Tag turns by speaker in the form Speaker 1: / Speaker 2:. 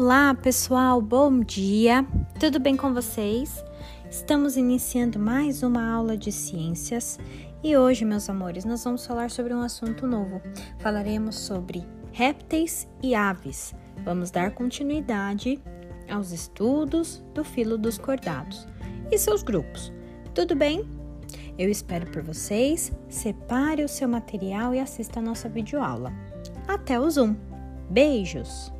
Speaker 1: Olá, pessoal, bom dia. Tudo bem com vocês? Estamos iniciando mais uma aula de ciências e hoje, meus amores, nós vamos falar sobre um assunto novo. Falaremos sobre répteis e aves. Vamos dar continuidade aos estudos do filo dos cordados e seus grupos. Tudo bem? Eu espero por vocês. Separe o seu material e assista a nossa videoaula. Até o Zoom. Beijos!